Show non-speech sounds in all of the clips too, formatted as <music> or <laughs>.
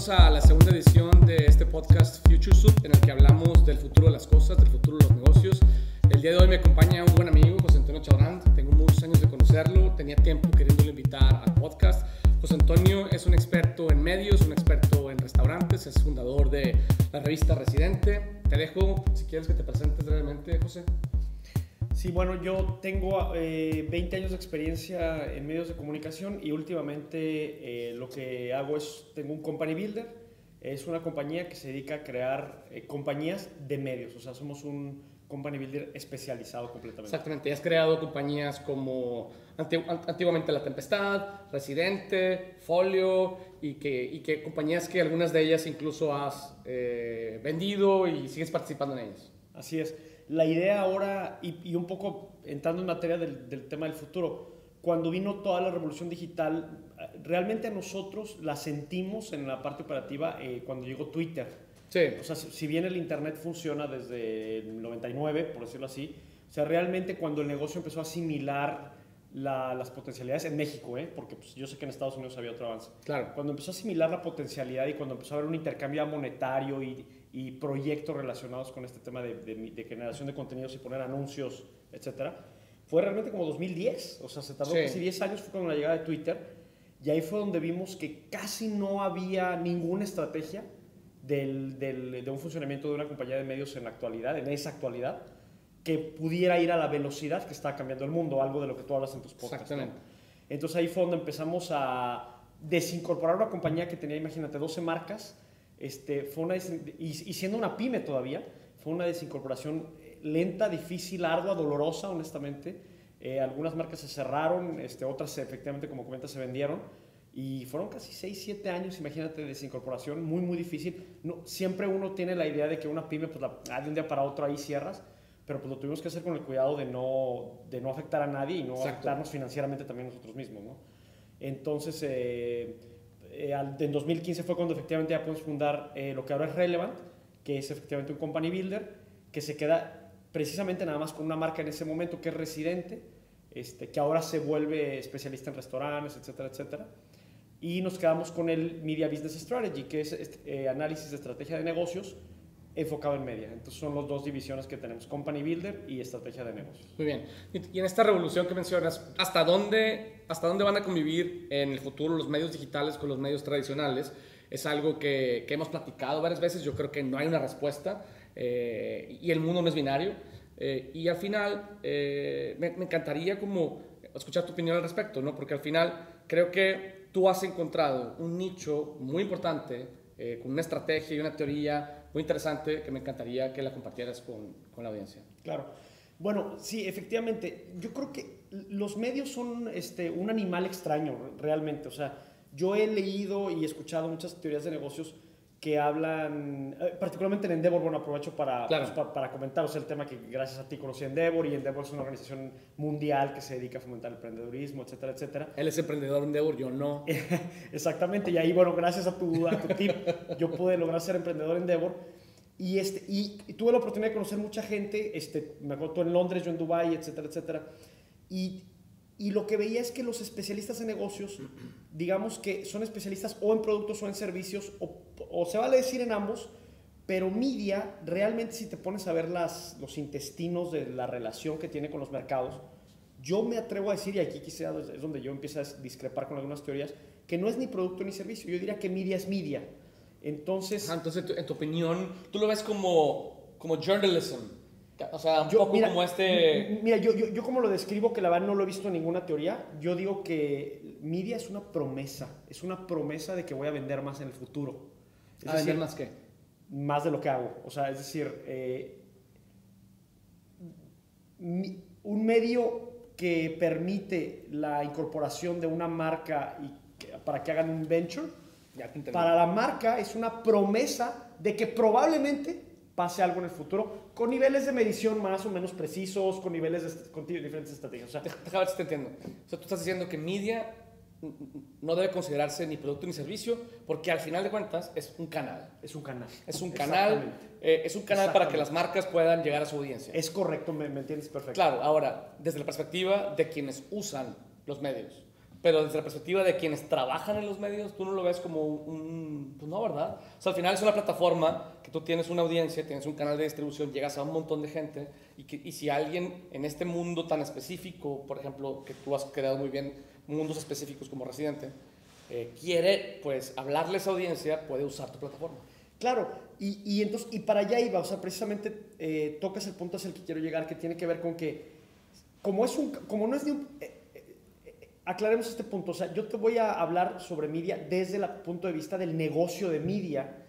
bienvenidos a la segunda edición de este podcast Future Soup, en el que hablamos del futuro de las cosas, del futuro de los negocios. El día de hoy me acompaña un buen amigo, José Antonio Chabrán. Tengo muchos años de conocerlo, tenía tiempo queriéndolo invitar al podcast. José Antonio es un experto en medios, un experto en restaurantes, es fundador de la revista Residente. Te dejo, si quieres que te presentes brevemente, José. Sí, bueno, yo tengo eh, 20 años de experiencia en medios de comunicación y últimamente eh, lo que hago es, tengo un company builder, es una compañía que se dedica a crear eh, compañías de medios, o sea, somos un company builder especializado completamente. Exactamente, has creado compañías como anti- antiguamente La Tempestad, Residente, Folio y que, y que compañías que algunas de ellas incluso has eh, vendido y sigues participando en ellas. Así es. La idea ahora, y, y un poco entrando en materia del, del tema del futuro, cuando vino toda la revolución digital, realmente a nosotros la sentimos en la parte operativa eh, cuando llegó Twitter. Sí, O sea, si si bien el Internet funciona desde el 99, por decirlo así, o sea, realmente cuando el negocio empezó a asimilar la- las potencialidades en México, ¿eh? porque pues, yo sé que en Estados Unidos había otro avance, claro. cuando empezó a asimilar la potencialidad y cuando empezó a haber un intercambio monetario y, y proyectos relacionados con este tema de, de- de generación de contenidos y poner anuncios, etcétera, fue realmente como 2010. O sea, se tardó Sí. casi 10 años fue con la llegada de Twitter. Y ahí fue donde vimos que casi no había ninguna estrategia del, del- de un funcionamiento de una compañía de medios en la actualidad, en esa actualidad, que pudiera ir a la velocidad que está cambiando el mundo, algo de lo que tú hablas en tus podcasts. ¿no? Exactamente. Entonces ahí fue donde empezamos a desincorporar una compañía que tenía, imagínate, 12 marcas, este, fue una y, y siendo una pyme todavía, fue una desincorporación eh, lenta, difícil, ardua, dolorosa, honestamente. Eh, algunas marcas se cerraron, este, otras efectivamente, como comentas, se vendieron. Y fueron casi 6, 7 años, imagínate, de desincorporación, muy, muy difícil. No, siempre uno tiene la idea de que una pyme, pues la, ah, de un día para otro ahí cierras, pero pues lo tuvimos que hacer con el cuidado de no, de no afectar a nadie y no Exacto. afectarnos financieramente también nosotros mismos, ¿no? Entonces, eh, eh, al- en 2015 fue cuando efectivamente ya pudimos fundar eh, lo que ahora es Relevant, que es efectivamente un company builder, que se queda precisamente nada más con una marca en ese momento que es Residente, este, que ahora se vuelve especialista en restaurantes, etcétera, etcétera. Y nos quedamos con el Media Business Strategy, que es este, eh, análisis de estrategia de negocios enfocado en media. Entonces son las dos divisiones que tenemos, Company Builder y estrategia de negocios. Muy bien. Y en esta revolución que mencionas, ¿hasta dónde, ¿hasta dónde van a convivir en el futuro los medios digitales con los medios tradicionales? Es algo que, hemos platicado varias veces, yo creo que no hay una respuesta eh, y el mundo no es binario. Eh, y al final, eh, me, me encantaría como escuchar tu opinión al respecto, ¿no? Porque al final creo que tú has encontrado un nicho muy importante, con una estrategia y una teoría muy interesante que me encantaría que la compartieras con, con la audiencia. Claro. Bueno, sí, efectivamente. Yo creo que los medios son este, un animal extraño, realmente. O sea, yo he leído y escuchado muchas teorías de negocios que hablan, eh, particularmente en Endeavor, bueno, aprovecho para, Claro. pues, pa- para comentaros el tema que gracias a ti conocí Endeavor y Endeavor es una organización mundial que se dedica a fomentar el emprendedurismo, etcétera, etcétera. Él es emprendedor en Endeavor, yo no. <laughs> Exactamente, y ahí, bueno, gracias a tu, a tu tip, yo pude lograr ser emprendedor en Endeavor. Y, este, y, y tuve la oportunidad de conocer mucha gente, este, me acuerdo tú en Londres, yo en Dubái, etcétera, etcétera. Y, y lo que veía es que los especialistas en negocios, digamos que son especialistas o en productos o en servicios, o, o se vale decir en ambos, pero media, realmente si te pones a ver las, los intestinos de la relación que tiene con los mercados, yo me atrevo a decir, y aquí quizá es donde yo empiezo a discrepar con algunas teorías, que no es ni producto ni servicio. Yo diría que media es media. Entonces, Ajá, entonces, tu- en tu opinión, tú lo ves como, como journalism. O sea, un yo, poco mira, como este... Mira, yo, yo, yo como lo describo, que la verdad no lo he visto en ninguna teoría, yo digo que media es una promesa. Es una promesa de que voy a vender más en el futuro. Es a vender más que. más de lo que hago. O sea, es decir, eh, un medio que permite la incorporación de una marca y que- para que hagan un venture, Ya para la marca es una promesa de que probablemente pase algo en el futuro con niveles de medición más o menos precisos, con niveles de con diferentes estrategias. O sea, Déjame ver si te entiendo. O sea, tú estás diciendo que media no debe considerarse ni producto ni servicio porque al final de cuentas es un canal. es un canal. Es un canal, eh, es un canal para que las marcas puedan llegar a su audiencia. Es correcto, me, me entiendes perfecto. Claro, ahora, desde la perspectiva de quienes usan los medios, pero desde la perspectiva de quienes trabajan en los medios, tú no lo ves como un... Pues no, ¿verdad? O sea, al final es una plataforma que tú tienes una audiencia, tienes un canal de distribución, llegas a un montón de gente y, que, y si alguien en este mundo tan específico, por ejemplo, que tú has creado muy bien, mundos específicos como residente, eh, quiere pues hablarle a esa audiencia, puede usar tu plataforma. Claro, y, y, entonces, y para allá iba, o sea, precisamente eh, tocas el punto hacia el que quiero llegar, que tiene que ver con que, como, es un, como no es de un... Eh, aclaremos este punto. O sea, yo te voy a hablar sobre media desde el punto de vista del negocio de media,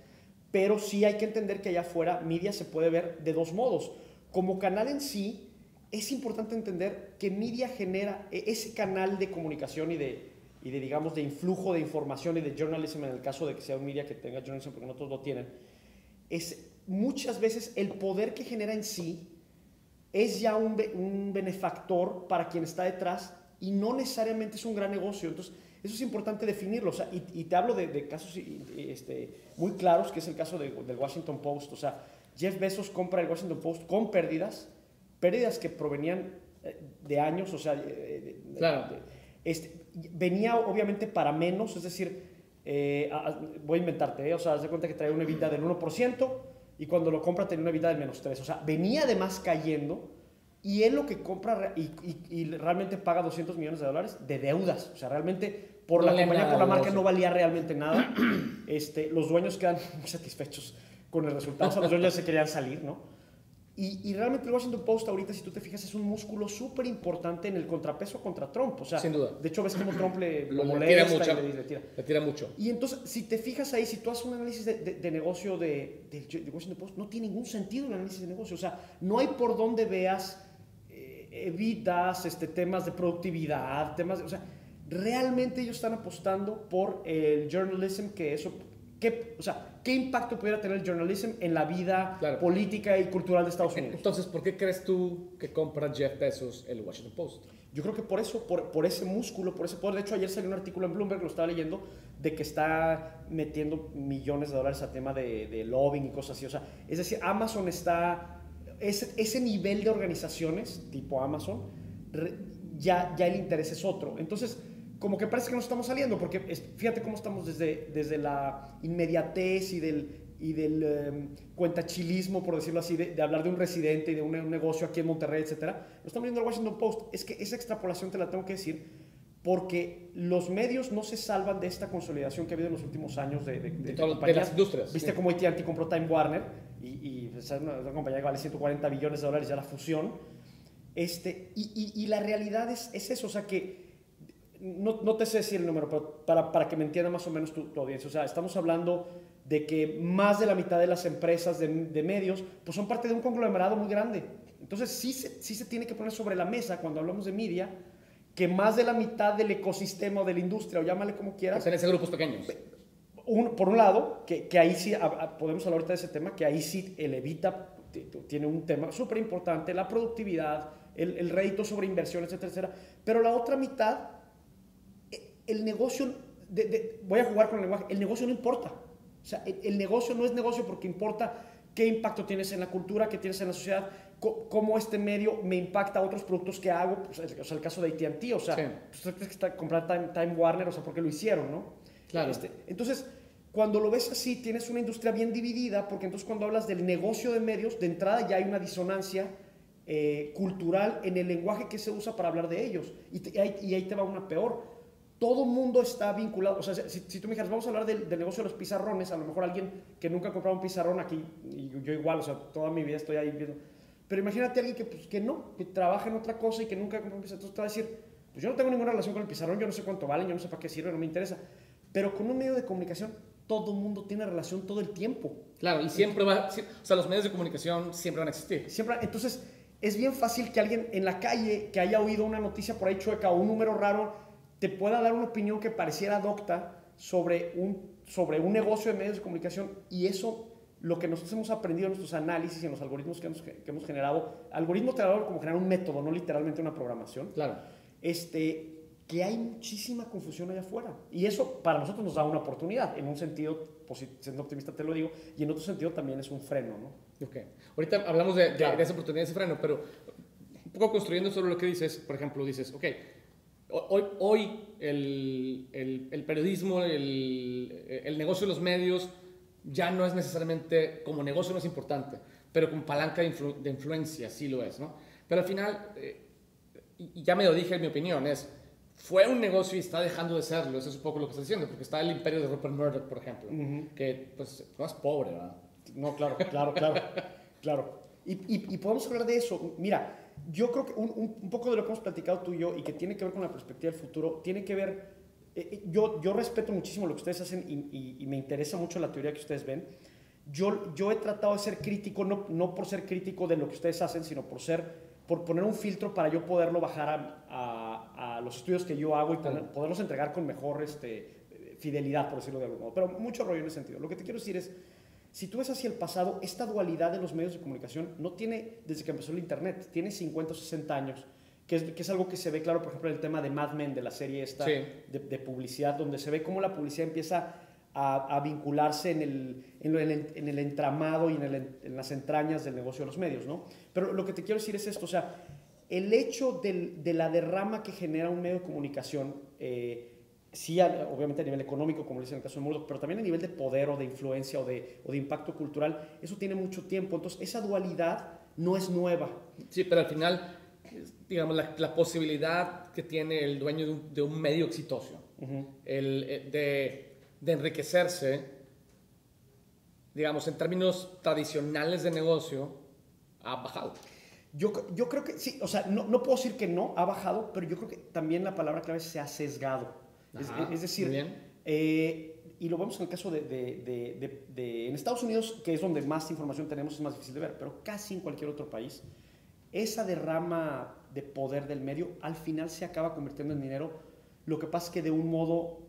pero sí hay que entender que allá afuera media se puede ver de dos modos. Como canal en sí, es importante entender que media genera e, ese canal de comunicación y de, y de, digamos, de influjo de información y de journalism, en el caso de que sea un media que tenga journalism, porque no todos lo tienen, es muchas veces el poder que genera en sí es ya un, un benefactor para quien está detrás y no necesariamente es un gran negocio. Entonces, eso es importante definirlo. O sea, y, te hablo de, casos este, muy claros, que es el caso del Washington Post. O sea, Jeff Bezos compra el Washington Post con pérdidas, pérdidas que provenían eh, de años, o sea, claro. este, venía obviamente para menos, es decir, eh, voy a inventarte, ¿eh? o sea, haz de cuenta que traía una EBITDA del 1% y cuando lo compra tenía una EBITDA del menos 3%. O sea, venía además cayendo y él lo que compra y, y, realmente paga 200 millones de dólares de deudas. O sea, realmente por la compañía, por la marca no valía realmente nada. <clears throat> Este, los dueños quedan <laughs> muy satisfechos con el resultado. O sea, los dueños ya se querían salir, ¿no? Y, y, realmente el Washington Post ahorita, si tú te fijas, es un músculo súper importante en el contrapeso contra Trump. O sea, Sin duda. De hecho, ves cómo Trump le, <clears throat> lo, molesta tira mucho, y le, tira. le, tira. mucho. Y entonces, si te fijas ahí, si tú haces un análisis de, de, de negocio de, de, Washington Post, no tiene ningún sentido el análisis de negocio. O sea, no hay por dónde veas evitas este, temas de productividad, temas de, o sea, realmente ellos están apostando por el journalism, que eso, ¿qué, o sea, ¿qué impacto pudiera tener el journalism en la vida política y cultural de Estados Unidos? Entonces, ¿por qué crees tú que compra Jeff Bezos el Washington Post? Yo creo que por eso, por, por ese músculo, por ese poder. De hecho, ayer salió un artículo en Bloomberg, lo estaba leyendo, de que está metiendo millones de dólares a tema de, de lobbying y cosas así. O sea, es decir, Amazon está ese, ese nivel de organizaciones, tipo Amazon, ya, ya el interés es otro. Entonces, como que parece que no estamos saliendo, porque fíjate cómo estamos desde, desde la inmediatez y del, y del em, cuentachilismo, por decirlo así, de, hablar de un residente y de un, negocio aquí en Monterrey, etcétera. Lo estamos viendo en el Washington Post. Es que esa extrapolación te la tengo que decir porque los medios no se salvan de esta consolidación que ha habido en los últimos años de, de, de, las industrias. Viste cómo AT&T compró Time Warner y, y es una, una, compañía que vale 140 billones de dólares ya la fusión. Este, y, y, y la realidad es, es, eso, o sea que no, no, te sé decir el número, pero para, para que me entienda más o menos tu, tu, audiencia, o sea, estamos hablando de que más de la mitad de las empresas de, de medios pues son parte de un conglomerado muy grande. Entonces sí se, sí se tiene que poner sobre la mesa cuando hablamos de media que más de la mitad del ecosistema o de la industria, o llámale como quieras. en ese grupos pequeños. Un, por un lado, que, que ahí sí, a, a, podemos hablar ahorita de ese tema, que ahí sí el Evita tiene un tema súper importante, la productividad, el, el rédito sobre inversiones, etcétera, etcétera. Pero la otra mitad, e, el negocio, de, de, voy a jugar con el lenguaje, el negocio no importa. O sea, el, el negocio no es negocio porque importa qué impacto tienes en la cultura, qué tienes en la sociedad, cómo este medio me impacta a otros productos que hago, pues, o sea, el caso de AT&T, o sea, sí. pues, que está comprar Time, Time, Warner, o sea, porque lo hicieron, ¿no? Claro. Este, entonces, cuando lo ves así, tienes una industria bien dividida, porque entonces cuando hablas del negocio de medios, de entrada ya hay una disonancia eh, cultural en el lenguaje que se usa para hablar de ellos, y, te, y, ahí, y ahí te va una peor. Todo mundo está vinculado, o sea, si, si, tú me dijeras, vamos a hablar del, del, negocio de los pizarrones, a lo mejor alguien que nunca ha comprado un pizarrón aquí, y yo igual, o sea, toda mi vida estoy ahí viendo pero imagínate a alguien que, pues, que no, que trabaja en otra cosa y que nunca compró un pizarrón. Entonces te va a decir, pues yo no tengo ninguna relación con el pizarrón, yo no sé cuánto vale, yo no sé para qué sirve, no me interesa. Pero con un medio de comunicación, todo el mundo tiene relación todo el tiempo. Claro, y siempre va, o sea, los medios de comunicación siempre van a existir. Siempre, entonces, es bien fácil que alguien en la calle que haya oído una noticia por ahí chueca o un número raro, te pueda dar una opinión que pareciera docta sobre un, sobre un negocio de medios de comunicación y eso lo que nosotros hemos aprendido en nuestros análisis y en los algoritmos que hemos, que hemos generado, algoritmo te como generar un método, no literalmente una programación. Claro. Este, que hay muchísima confusión allá afuera. Y eso para nosotros nos da una oportunidad, en un sentido, siendo optimista te lo digo, y en otro sentido también es un freno, ¿no? Ok. Ahorita hablamos de, de, claro. de esa oportunidad, ese freno, pero un poco construyendo sobre lo que dices, por ejemplo, dices, ok, hoy, hoy el, el, el periodismo, el, el, negocio de los medios ya no es necesariamente, como negocio no es importante, pero como palanca de, de influencia sí lo es, ¿no? Pero al final, eh, y ya me lo dije en mi opinión, es, fue un negocio y está dejando de serlo, eso es un poco lo que está diciendo, porque está el imperio de Rupert Murdoch, por ejemplo, que pues no es pobre, ¿verdad? No, claro, claro, claro, claro. Y, y, y podemos hablar de eso. Mira, yo creo que un, un, poco de lo que hemos platicado tú y yo y que tiene que ver con la perspectiva del futuro, tiene que ver, eh, eh, yo, yo respeto muchísimo lo que ustedes hacen y, y, me interesa mucho la teoría que ustedes ven. Yo, yo he tratado de ser crítico, no, no por ser crítico de lo que ustedes hacen, sino por ser por poner un filtro para yo poderlo bajar a, a, a los estudios que yo hago y poderlos entregar con mejor este, fidelidad, por decirlo de algún modo. Pero mucho rollo en ese sentido. Lo que te quiero decir es, si tú ves hacia el pasado, esta dualidad de los medios de comunicación no tiene desde que empezó el Internet, tiene 50 o 60 años, que es, que es algo que se ve claro, por ejemplo, en el tema de Mad Men, de la serie esta de, de, publicidad, donde se ve cómo la publicidad empieza a, a vincularse en el, en, el, en el, entramado y en, el, en, las entrañas del negocio de los medios, ¿no? Pero lo que te quiero decir es esto, o sea, el hecho del, de la derrama que genera un medio de comunicación, eh, sí, obviamente a nivel económico, como dice en el caso de Murdoch, pero también a nivel de poder o de influencia o de, o de impacto cultural, eso tiene mucho tiempo. Entonces, esa dualidad no es nueva. Sí, pero al final, digamos, la, la posibilidad que tiene el dueño de un, de un medio exitoso, uh -huh. el, eh, de, de enriquecerse, digamos, en términos tradicionales de negocio, ha bajado. Yo, yo creo que sí, o sea, no, no puedo decir que no, ha bajado, pero yo creo que también la palabra clave se ha sesgado. Ajá, es, es, decir, eh, y lo vemos en el caso de, de, de, de, en Estados Unidos, que es donde más información tenemos, es más difícil de ver, pero casi en cualquier otro país, esa derrama de poder del medio al final se acaba convirtiendo en dinero. Lo que pasa es que de un modo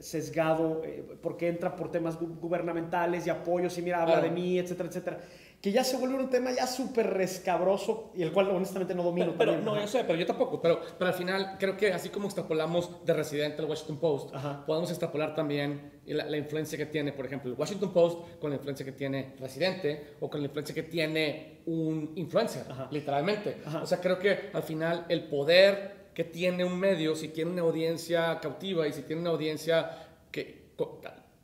sesgado, eh, porque entra por temas gubernamentales y apoyos y mira, habla claro. de mí, etcétera, etcétera que ya se vuelve un tema ya súper rescabroso y el cual honestamente no domino. Pero, pero no, yo sé, pero yo tampoco. Pero, pero al final creo que así como extrapolamos de Residente al Washington Post, Ajá. podemos extrapolar también la, la, influencia que tiene, por ejemplo, el Washington Post con la influencia que tiene Residente o con la influencia que tiene un influencer, Ajá. literalmente. O sea, creo que al final el poder que tiene un medio, si tiene una audiencia cautiva y si tiene una audiencia que, con,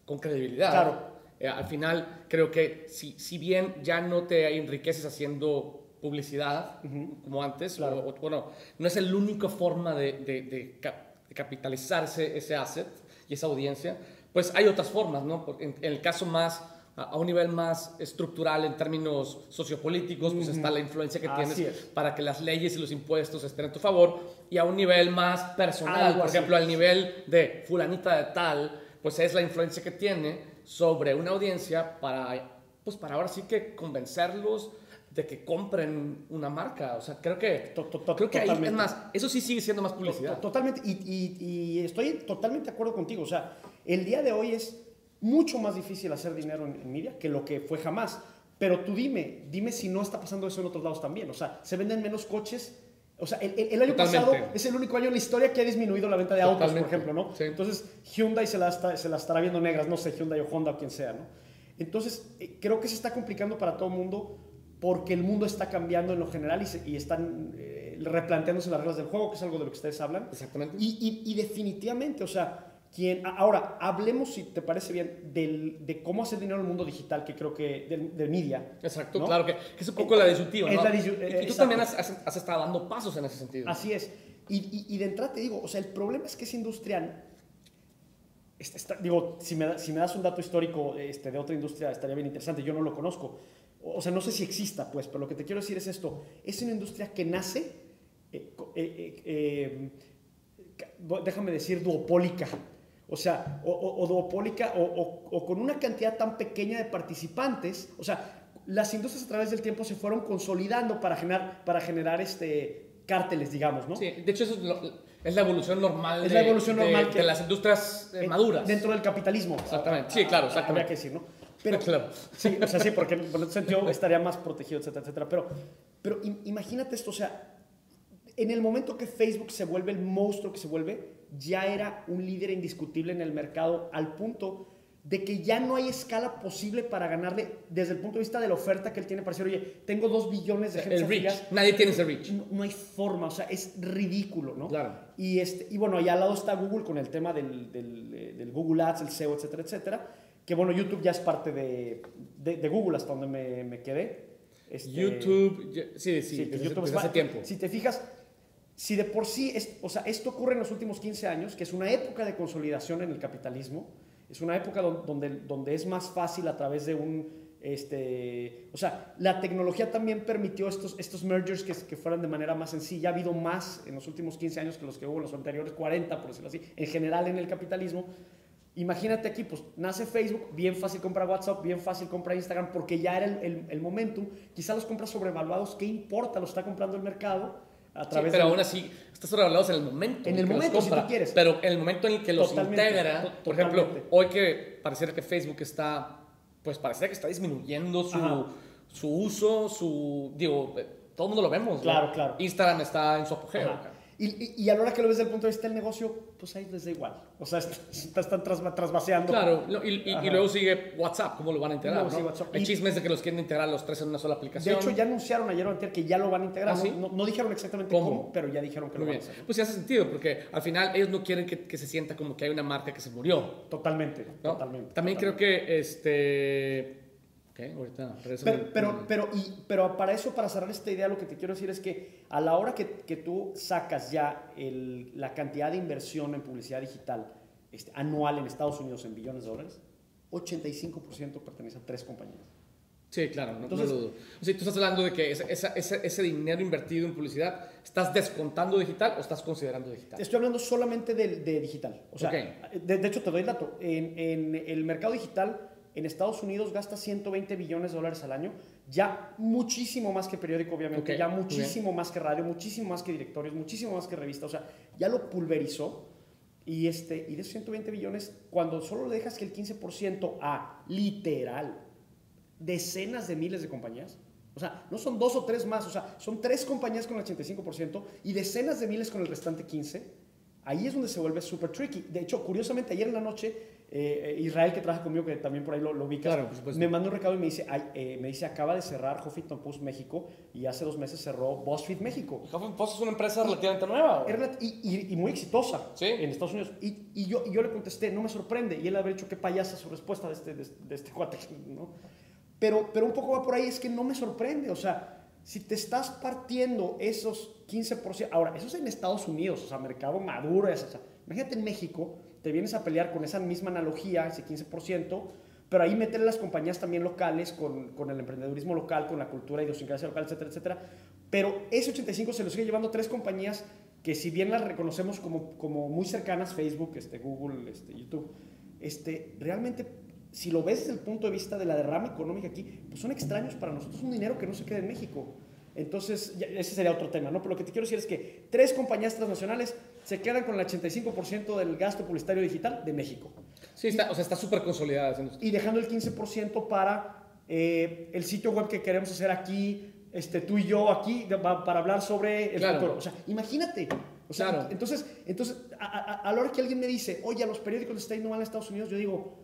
con credibilidad. Claro eh, al final, creo que si, si, bien ya no te enriqueces haciendo publicidad uh -huh. como antes, claro. o, o, bueno, no es la única forma de, de, de, de, capitalizarse ese asset y esa audiencia, pues hay otras formas, ¿no? En, en el caso más, a, a, un nivel más estructural en términos sociopolíticos, pues uh -huh. está la influencia que Así tienes es. para que las leyes y los impuestos estén a tu favor, y a un nivel más personal, Algo por así. ejemplo, al nivel de fulanita de tal, pues es la influencia que tiene sobre una audiencia para, pues para ahora sí que convencerlos de que compren una marca. O sea, creo que, creo que ahí, es más, eso sí sigue siendo más publicidad. Totalmente, y, y, y, estoy totalmente de acuerdo contigo. O sea, el día de hoy es mucho más difícil hacer dinero en, en media que lo que fue jamás. Pero tú dime, dime si no está pasando eso en otros lados también. O sea, se venden menos coches o sea, el, el, año Totalmente. pasado es el único año en la historia que ha disminuido la venta de autos, Totalmente. por ejemplo, ¿no? Sí. Entonces, Hyundai se la, está, se la, estará viendo negras, no sé, Hyundai o Honda o quien sea, ¿no? Entonces, eh, creo que se está complicando para todo el mundo porque el mundo está cambiando en lo general y, se, y están eh, replanteándose las reglas del juego, que es algo de lo que ustedes hablan. Exactamente. Y, y, y definitivamente, o sea, quien, ahora, hablemos, si te parece bien, del, de cómo hacer dinero en el mundo digital, que creo que, del, del media. Exacto, ¿no? claro, que, que, es un poco eh, la disyuntiva, ¿no? La disyun y, y, tú también has, estado dando pasos en ese sentido. Así es. Y, y, de entrada te digo, o sea, el problema es que esa industria, está, está, digo, si me, si me, das un dato histórico este, de otra industria, estaría bien interesante, yo no lo conozco. O sea, no sé si exista, pues, pero lo que te quiero decir es esto, es una industria que nace, eh, eh, eh déjame decir, duopólica. O sea, o, o, o duopólica o, o, con una cantidad tan pequeña de participantes. O sea, las industrias a través del tiempo se fueron consolidando para generar, para generar este, cárteles, digamos, ¿no? Sí, de hecho eso es, lo, es la evolución normal, es de, la evolución normal de, que, de las industrias eh, maduras. Dentro del capitalismo. Exactamente, sí, claro, exactamente. Habría que decir, ¿no? Pero, <laughs> claro. Sí, o sea, sí, porque en ese sentido estaría más protegido, etcétera, etcétera. Pero, pero imagínate esto, o sea, en el momento que Facebook se vuelve el monstruo que se vuelve, ya era un líder indiscutible en el mercado al punto de que ya no hay escala posible para ganarle desde el punto de vista de la oferta que él tiene para decir, oye, tengo dos billones de gente El afiliada. Nadie tiene ese reach. No, no hay forma, o sea, es ridículo, ¿no? Claro. Y, este, y bueno, y al lado está Google con el tema del, del, eh, del Google Ads, el SEO, etcétera, etcétera. Que bueno, YouTube ya es parte de, de, de Google hasta donde me, me quedé. Este, YouTube, sí, sí, Sí, desde, YouTube desde es hace tiempo. Si te fijas, si de por sí, o sea, esto ocurre en los últimos 15 años, que es una época de consolidación en el capitalismo, es una época don- donde, donde es más fácil a través de un, este, o sea, la tecnología también permitió estos, estos mergers que, que fueran de manera más sencilla. Ha habido más en los últimos 15 años que los que hubo en los anteriores 40, por decirlo así, en general en el capitalismo. Imagínate aquí, pues nace Facebook, bien fácil comprar WhatsApp, bien fácil comprar Instagram, porque ya era el, el, el momentum. Quizá los compras sobrevaluados, ¿qué importa? Los está comprando el mercado a Sí, pero de... aún así, estás sobrevalorado en el momento. En el momento, si tú quieres. Pero en el momento en el que los Totalmente, integra, to- por ejemplo, hoy que pareciera que Facebook está, pues pareciera que está disminuyendo su, Ajá. su uso, su, digo, eh, todo el mundo lo vemos. ¿no? Claro, claro. Instagram está en su apogeo. Ajá. Y, y, y a la hora que lo ves desde el punto de vista del negocio, pues ahí les da igual. O sea, est- <laughs> están tras- trasvaseando. Claro, no, y, luego sigue WhatsApp, ¿cómo lo van a integrar? ¿no? sigue WhatsApp. Hay Y- chismes de que los quieren integrar los tres en una sola De aplicación. hecho, ya anunciaron ayer o anterior que ya lo van a integrar. ¿Ah, ¿no? sí? no, no dijeron exactamente ¿Cómo? cómo, pero ya dijeron que Muy lo bien. van a hacer. ¿no? Pues sí hace sentido, porque al final ellos no quieren que, que se sienta como que hay una marca que se murió. Totalmente, ¿no? totalmente. También creo que este. ¿Qué? Ahorita Pero, pero, pero, y, pero para eso, para cerrar esta idea, lo que te quiero decir es que a la hora que, que tú sacas ya el- la cantidad de inversión en publicidad digital este, anual en Estados Unidos en billones de dólares, 85% pertenece a tres compañías. Sí, claro, no, Entonces- no lo dudo. O sea, tú estás hablando de que ese, esa- ese, ese dinero invertido en publicidad, ¿estás descontando digital o estás considerando digital? Estoy hablando solamente de, de digital. O sea, Ok. de, de hecho, te doy el dato. En, en el mercado digital, en Estados Unidos gasta 120 billones de dólares al año. Ya muchísimo más que periódico, obviamente. Ok, Ya muchísimo más que radio, muchísimo más que directorios, muchísimo más que revista. O sea, ya lo pulverizó. Y, este, y de esos 120 billones, cuando solo le dejas que el 15% a literal decenas de miles de compañías. O sea, no son dos o tres más, o sea, son tres compañías con el 85% y decenas de miles con el restante 15%. Ahí es donde se vuelve súper tricky. De hecho, curiosamente, ayer en la noche, eh, Israel, que trabaja conmigo, que también por ahí lo, lo ubicas, Claro, me manda un recado y me dice, ay, eh, me dice, acaba de cerrar Huffington Post México y hace dos meses cerró BuzzFeed México. Huffington Post es una empresa relativamente nueva. Y, y- y muy exitosa Sí. en Estados Unidos. Y, y yo, le contesté, no me sorprende. Y él habría dicho, qué payasa su respuesta de este, de, de este cuate. ¿no? Pero, pero un poco va por ahí, es que no me sorprende. O sea, si te estás partiendo esos 15%, ahora, eso es en Estados Unidos, o sea, mercado maduro. es- o sea, imagínate en México, te vienes a pelear con esa misma analogía, ese 15%. Pero ahí meterle las compañías también locales, con, con el emprendedurismo local, con la cultura, idiosincrasia local, etcétera, etcétera. Pero ese 85 se lo sigue llevando tres compañías que si bien las reconocemos como, como muy cercanas, Facebook, este, Google, este, YouTube, este, realmente, si lo ves desde el punto de vista de la derrama económica aquí, pues son extraños para nosotros, un dinero que no se queda en México. Entonces, ese sería otro tema, ¿no? Pero lo que te quiero decir es que tres compañías transnacionales se quedan con el 85% del gasto publicitario digital de México Sí, está, o sea, está súper consolidada. y dejando el 15% para eh, el sitio web que queremos hacer aquí, este, tú y yo aquí, de- para hablar sobre el Claro. futuro. O sea, imagínate. O sea, Claro. entonces, entonces a, a- a la hora que alguien me dice, oye, a los periódicos les está yendo mal en Estados Unidos, yo digo,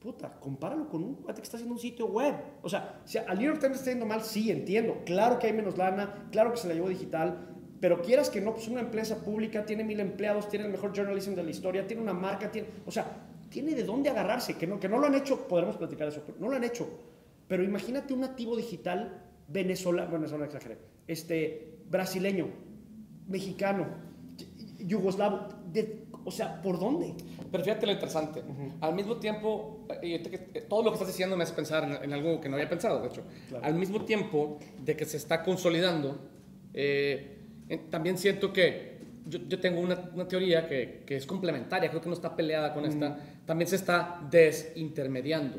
puta, compáralo con un cuate que está haciendo un sitio web. O sea, al New York Times está yendo mal, sí, entiendo. Claro que hay menos lana, claro que se la llevó digital, pero quieras que no, pues una empresa pública tiene mil empleados, tiene el mejor journalism de la historia, tiene una marca, tiene, o sea, tiene de dónde agarrarse, que no, que no lo han hecho, podremos platicar eso, pero no lo han hecho. Pero imagínate un nativo digital venezolano, venezolano exageré, este, brasileño, mexicano, yugoslavo, de- o sea, ¿por dónde? Pero fíjate lo interesante. Al mismo tiempo, ahorita que- todo lo que estás diciendo me hace pensar en, en algo que no había pensado, de hecho. Claro. Al mismo tiempo de que se está consolidando, eh, eh, también siento que yo, yo tengo una, una teoría que, que es complementaria, creo que no está peleada con esta, también se está desintermediando.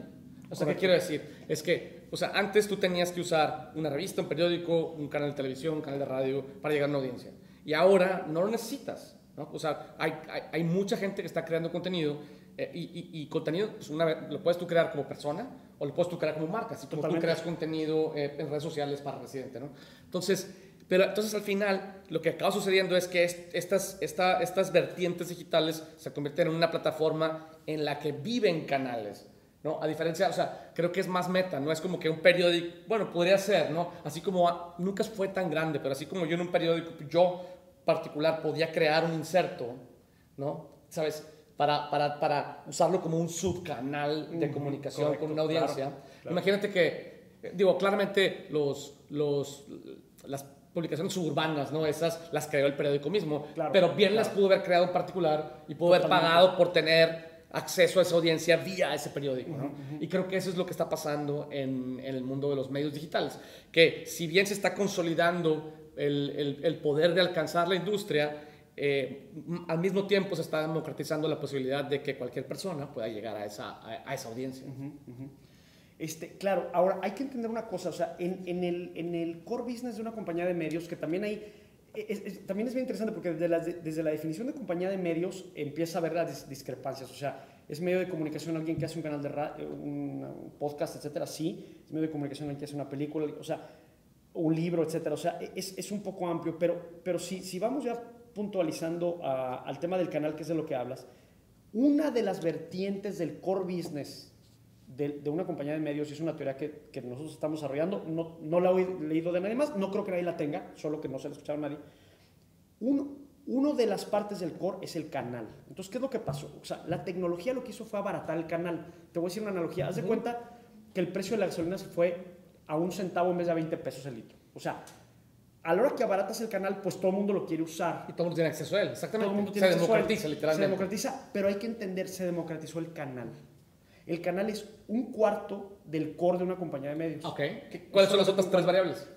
O sea, ¿qué Correcto. quiero decir? Es que, o sea, antes tú tenías que usar una revista, un periódico, un canal de televisión, un canal de radio para llegar a una audiencia. Y ahora no lo necesitas. ¿No? O sea, hay, hay, hay mucha gente que está creando contenido eh, y, y- y contenido pues, una vez, lo puedes tú crear como persona o lo puedes tú crear como marca, así como tú creas contenido eh, en redes sociales para residente. ¿no? Entonces, pero entonces al final lo que acaba sucediendo es que est- estas, esta- estas vertientes digitales se convierten en una plataforma en la que viven canales ¿no? A diferencia, o sea, creo que es más meta, no es como que un periódico, bueno, podría ser, ¿no? Así como nunca fue tan grande, pero así como yo en un periódico, yo particular podía crear un inserto, ¿no? ¿Sabes? Para, para, para usarlo como un subcanal de comunicación con una audiencia. Imagínate que, digo, claramente los, los, las publicaciones suburbanas, ¿no? Esas las creó el periódico mismo, pero bien las pudo haber creado en particular y pudo haber pagado por tener acceso a esa audiencia vía ese periódico. ¿no? Y creo que eso es lo que está pasando en, en, el mundo de los medios digitales, que si bien se está consolidando el, el, el poder de alcanzar la industria, eh, al mismo tiempo se está democratizando la posibilidad de que cualquier persona pueda llegar a esa, a, esa audiencia. Este, claro, ahora hay que entender una cosa, o sea, en, en, el, en el core business de una compañía de medios, que también hay también es bien interesante porque desde la, desde la, definición de compañía de medios empieza a ver las discrepancias. O sea, ¿es medio de comunicación alguien que hace un canal de radio, un, podcast, etcétera? Sí. ¿Es medio de comunicación alguien que hace una película? O sea, un libro, etcétera. O sea, es, es un poco amplio, pero, pero si, si vamos ya puntualizando al tema del canal, que es de lo que hablas, una de las vertientes del core business de, una compañía de medios, y es una teoría que, que nosotros estamos desarrollando, no, no, la he leído de nadie más, no creo que nadie la tenga, solo que no se la escuchado a nadie. Uno, uno de las partes del core es el canal. Entonces, ¿qué es lo que pasó? O sea, la tecnología lo que hizo fue abaratar el canal. Te voy a decir una analogía. Haz de cuenta que el precio de la gasolina se fue a un centavo en vez de a 20 pesos el litro. O sea, a la hora que abaratas el canal, pues todo el mundo lo quiere usar. Y todo el mundo tiene acceso a él, exactamente. Todo el mundo tiene se democratiza, literalmente. Se democratiza, pero hay que entender, se democratizó el canal. El canal es un cuarto del core de una compañía de medios. Ok. ¿Cuáles son las otras tres variables?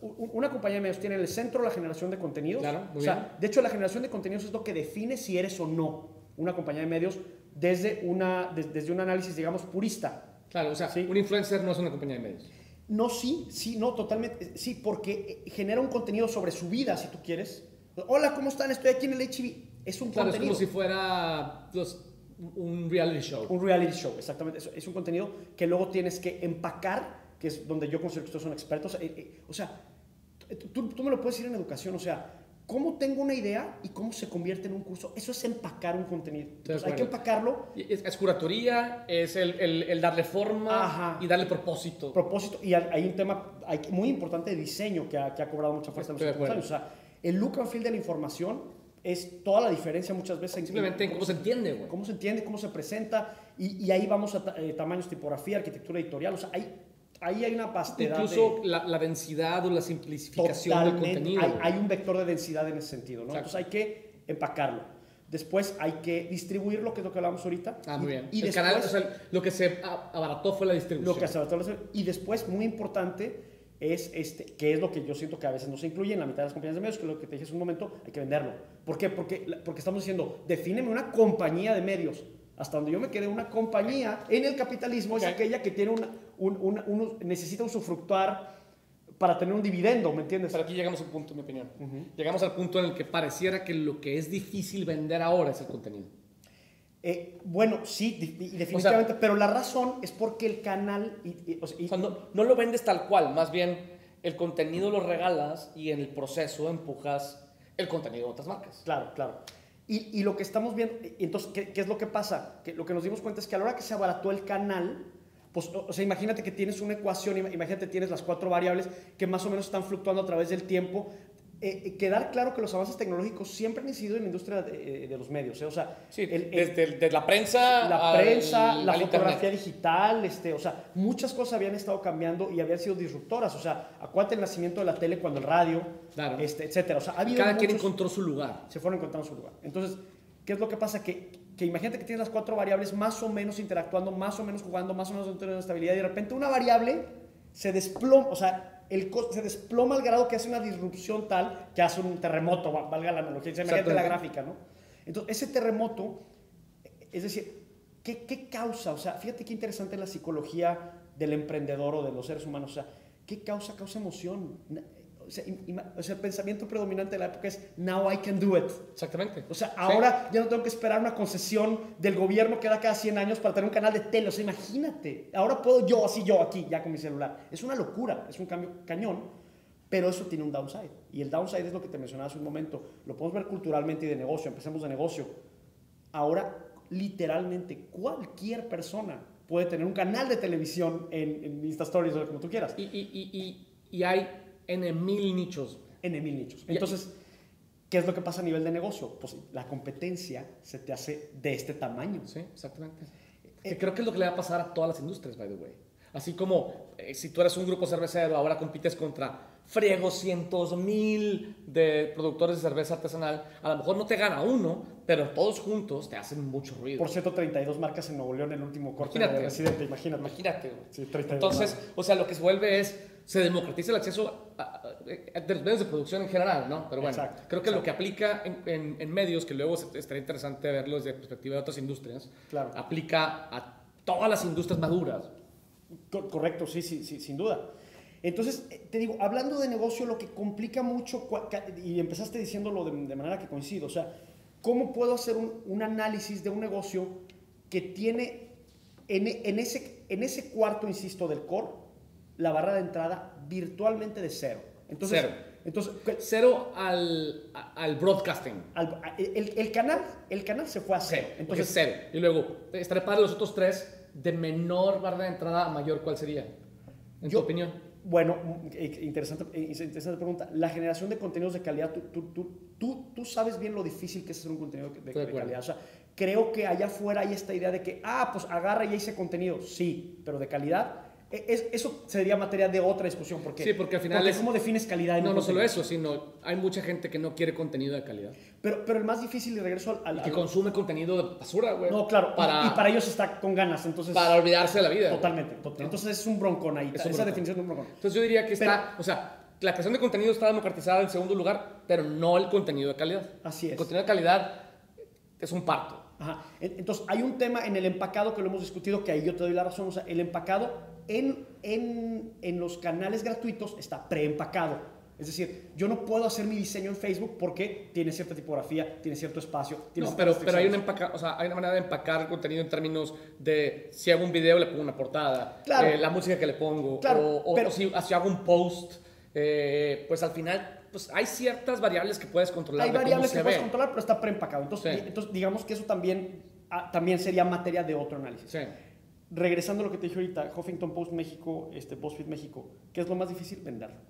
una compañía de medios tiene en el centro la generación de contenidos. Claro, o sea, de hecho, la generación de contenidos es lo que define si eres o no una compañía de medios desde, una, desde un análisis, digamos, purista. Claro, o sea, ¿Sí? un influencer no es una compañía de medios. No, sí, sí, no, totalmente. Sí, porque genera un contenido sobre su vida, si tú quieres. Hola, ¿cómo están? Estoy aquí en el HIV. Es un claro, contenido. es como si fuera los un reality show. Un reality show, exactamente. Es, es, un contenido que luego tienes que empacar, que es donde yo considero que ustedes son expertos. Eh, eh, o sea, tú, tú, me lo puedes decir en educación, o sea, cómo tengo una idea y cómo se convierte en un curso. Eso es empacar un contenido. hay que empacarlo. Es, es curatoría, es el, el, darle forma y darle propósito. Propósito. Y hay un tema hay, muy importante de diseño que ha, que ha cobrado mucha fuerza en los últimos años. O sea, el look and feel de la información es toda la diferencia muchas veces. Simplemente en cómo, se entiende, güey. Cómo se entiende, cómo se presenta. Y, y ahí vamos a eh, tamaños, tipografía, arquitectura editorial. O sea, hay, ahí hay una vastedad. Incluso la, la, densidad o la simplificación del contenido. Hay, hay, un vector de densidad en ese sentido, ¿no? Entonces hay que empacarlo. Después hay que distribuirlo, que es lo que hablamos ahorita. Ah, muy bien. Y, el canal, o sea, lo que se abarató fue la distribución. Lo que se abarató. Y después, muy importante, es este, que es lo que yo siento que a veces no se incluye en la mitad de las compañías de medios, que es lo que te dije hace un momento, hay que venderlo. ¿Por qué? Porque, porque estamos diciendo, defíneme una compañía de medios. Hasta donde yo me quedé, una compañía en el capitalismo es aquella que tiene una, un, necesita usufructuar para tener un dividendo, ¿me entiendes? Pero aquí llegamos a un punto, en mi opinión. Llegamos al punto en el que pareciera que lo que es difícil vender ahora es el contenido. Eh, bueno, sí, definitivamente, pero la razón es porque el canal... Y, no, lo vendes tal cual, más bien el contenido lo regalas y en el proceso empujas el contenido de otras marcas. Claro, claro. Y, lo que estamos viendo, entonces, ¿qué, es lo que pasa? Que lo que nos dimos cuenta es que a la hora que se abarató el canal, pues, o sea, imagínate que tienes una ecuación, imagínate tienes las cuatro variables que más o menos están fluctuando a través del tiempo, eh, eh, quedar claro que los avances tecnológicos siempre han incidido en la industria de, eh, los medios. O sea, desde, la prensa, la prensa, la fotografía digital, este, o sea, muchas cosas habían estado cambiando y habían sido disruptoras. O sea, acuérdate el nacimiento de la tele cuando el radio, claro. este, etcétera. O sea, Cada quien encontró su lugar. Se fueron encontrando su lugar. Entonces, ¿qué es lo que pasa? Que, que imagínate que tienes las cuatro variables más o menos interactuando, más o menos jugando, más o menos dentro de estabilidad y de repente una variable se desploma, o sea, el se desploma al grado que hace una disrupción tal que hace un terremoto, valga la analogía, imagínate la gráfica, ¿no? Entonces, ese terremoto, es decir, ¿qué, ¿qué, causa? O sea, fíjate qué interesante la psicología del emprendedor o de los seres humanos, o sea, ¿qué causa? Causa emoción. O sea, el pensamiento predominante de la época es now I can do it. Exactamente. O sea, ahora ya no tengo que esperar una concesión del gobierno que da cada 100 años para tener un canal de tele. O sea, imagínate. Ahora puedo yo, así yo, aquí, ya con mi celular. Es una locura, es un cambio cañón, pero eso tiene un downside. Y el downside es lo que te mencionaba hace un momento. Lo podemos ver culturalmente y de negocio. Empecemos de negocio. Ahora, literalmente, cualquier persona puede tener un canal de televisión en, en Insta Stories o como tú quieras. Y, y, y, y hay en mil nichos. En mil nichos. Entonces, ¿qué es lo que pasa a nivel de negocio? Pues la competencia se te hace de este tamaño. Sí, exactamente. Que creo que es lo que le va a pasar a todas las industrias, by the way. Así como eh, si tú eres un grupo cervecero, ahora compites contra friegos cientos mil de productores de cerveza artesanal, a lo mejor no te gana uno, pero todos juntos te hacen mucho ruido. Por cierto, 32 marcas en Nuevo León en el último corte de Residente, imagínate. Imagínate. Sí, 32 Entonces, marcas. o sea, lo que se vuelve es, se democratiza el acceso a, a- a- de los medios de producción en general, ¿no? Pero bueno, Exacto, creo que exacto. lo que aplica en, en- en medios, que luego estaría interesante verlo desde perspectiva de otras industrias, Claro. aplica a todas las industrias maduras. Co- Correcto, sí, sí, sí, sin duda. Entonces, eh, te digo, hablando de negocio, lo que complica mucho, y empezaste diciéndolo de, de manera que coincido, o sea, ¿cómo puedo hacer un, un análisis de un negocio que tiene en, en ese, en ese cuarto, insisto, del core, la barra de entrada virtualmente de cero? Entonces, Cero. Entonces, ¿qué- Cero al, al broadcasting. al- el, el canal, el canal se fue a cero. Cero. Entonces, cero. Y luego, estaré para los otros tres, de menor barra de entrada a mayor, ¿cuál sería? En Yo- tu opinión. Bueno, mm, eh, interesante, eh, interesante pregunta. La generación de contenidos de calidad, tú, tú, tú, tú, sabes bien lo difícil que es hacer un contenido de, calidad. O sea, creo que allá afuera hay esta idea de que, ah, pues agarra y hice contenido. Sí, pero de calidad. Eh, es- eso sería materia de otra discusión. Porque, Sí, porque al final es- ¿Cómo defines calidad en No, no solo eso, sino hay mucha gente que no quiere contenido de calidad. Pero, pero el más difícil, y regreso al... al- Y que consume contenido de basura, güey. no, claro. y- Para, y, para ellos está con ganas. Entonces, para olvidarse de la vida. totalmente. total- Entonces es un broncón ahí. Es un esa broncón. definición de un broncón. Entonces yo diría que está, o sea, la creación de contenido está democratizada en segundo lugar, pero no el contenido de calidad. Así es. El contenido de calidad es un parto. Ajá. En- Entonces, hay un tema en el empacado que lo hemos discutido, que ahí yo te doy la razón. O sea, el empacado en, en, en los canales gratuitos está preempacado. Es decir, yo no puedo hacer mi diseño en Facebook porque tiene cierta tipografía, tiene cierto espacio. Tiene No, pero, pero hay, una empaca, o sea, hay una manera de empacar el contenido en términos de si hago un video le pongo una portada, Claro. eh, la música que le pongo, Claro, o, o- pero- o si, si hago un post, eh, pues al final pues hay ciertas variables que puedes controlar. Hay variables que puedes ve. controlar, pero está preempacado. Entonces, Sí. entonces digamos que eso también, ah, también sería materia de otro análisis. Sí. Regresando a lo que te dije ahorita, Huffington Post México, este, BuzzFeed México, ¿qué es lo más difícil? Venderlo.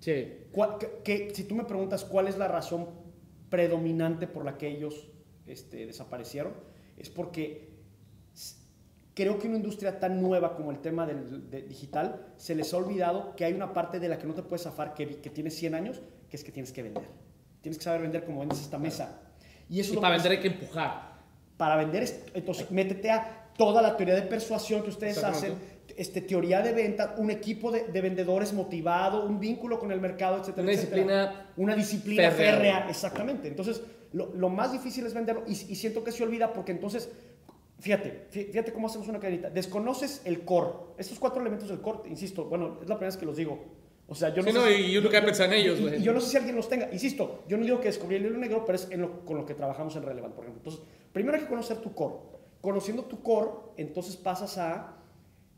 Sí. ¿Cuál- qué- qué- si tú me preguntas cuál es la razón predominante por la que ellos este, desaparecieron, es porque creo que una industria tan nueva como el tema del de digital, se les ha olvidado que hay una parte de la que no te puedes zafar, que, que tiene 100 años, que es que tienes que vender. Tienes que saber vender como vendes esta mesa. Y eso Y para que- vender hay que empujar. para vender, es- entonces métete a toda la teoría de persuasión que ustedes hacen, este, teoría de venta, un equipo de, de vendedores motivado, un vínculo con el mercado, etcétera. Una etcétera. disciplina Una disciplina férrea. férrea, exactamente. Entonces, lo, lo más difícil es venderlo y, y siento que se olvida porque entonces, fíjate, fí- fíjate cómo hacemos una cadenita. Desconoces el core, estos cuatro elementos del core, insisto, bueno, es la primera vez que los digo. O sea, yo no Sí, sé no, y yo nunca he pensado en ellos, y-. Y yo no sé si alguien los tenga. Insisto, yo no digo que descubrí el libro negro, pero es en lo- con lo que trabajamos en Relevant, por ejemplo. Entonces, primero hay que conocer tu core. Conociendo tu core, entonces pasas a